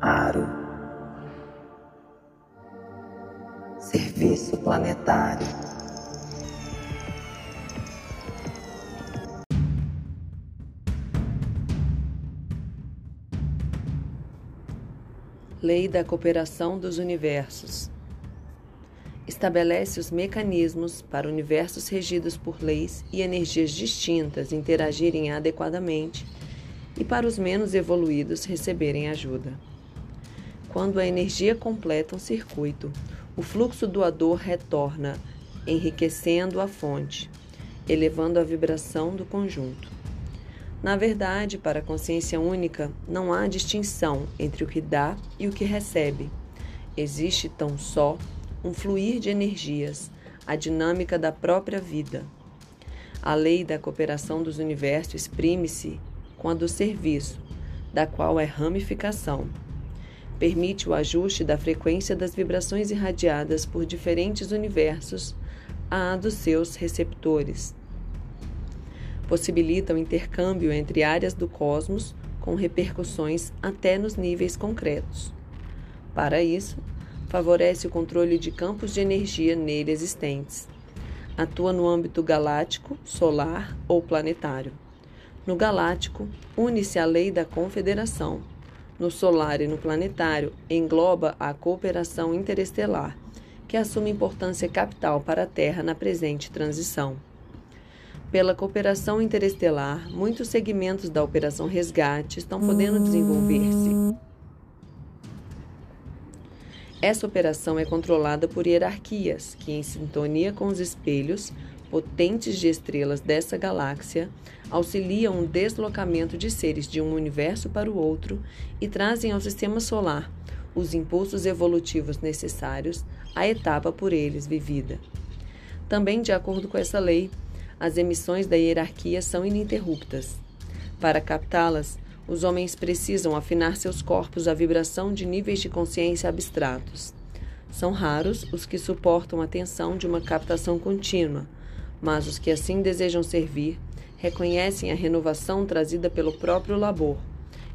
Aro. Serviço planetário. Lei da Cooperação dos Universos estabelece os mecanismos para universos regidos por leis e energias distintas interagirem adequadamente e para os menos evoluídos receberem ajuda. Quando a energia completa um circuito, o fluxo doador retorna, enriquecendo a fonte, elevando a vibração do conjunto. Na verdade, para a consciência única, não há distinção entre o que dá e o que recebe. Existe tão só um fluir de energias, a dinâmica da própria vida. A lei da cooperação dos universos exprime-se com a do serviço, da qual é ramificação. Permite o ajuste da frequência das vibrações irradiadas por diferentes universos à dos seus receptores. Possibilita o intercâmbio entre áreas do cosmos com repercussões até nos níveis concretos. Para isso, favorece o controle de campos de energia nele existentes. Atua no âmbito galáctico, solar ou planetário. No galáctico, une-se à lei da confederação. No solar e no planetário, engloba a cooperação interestelar, que assume importância capital para a Terra na presente transição. Pela cooperação interestelar, muitos segmentos da Operação Resgate estão podendo desenvolver-se. Essa operação é controlada por hierarquias que, em sintonia com os espelhos, potentes de estrelas dessa galáxia auxiliam o deslocamento de seres de um universo para o outro e trazem ao sistema solar os impulsos evolutivos necessários à etapa por eles vivida. Também, de acordo com essa lei, as emissões da hierarquia são ininterruptas. Para captá-las, os homens precisam afinar seus corpos à vibração de níveis de consciência abstratos. São raros os que suportam a tensão de uma captação contínua, mas os que assim desejam servir reconhecem a renovação trazida pelo próprio labor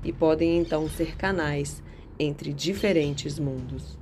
e podem então ser canais entre diferentes mundos.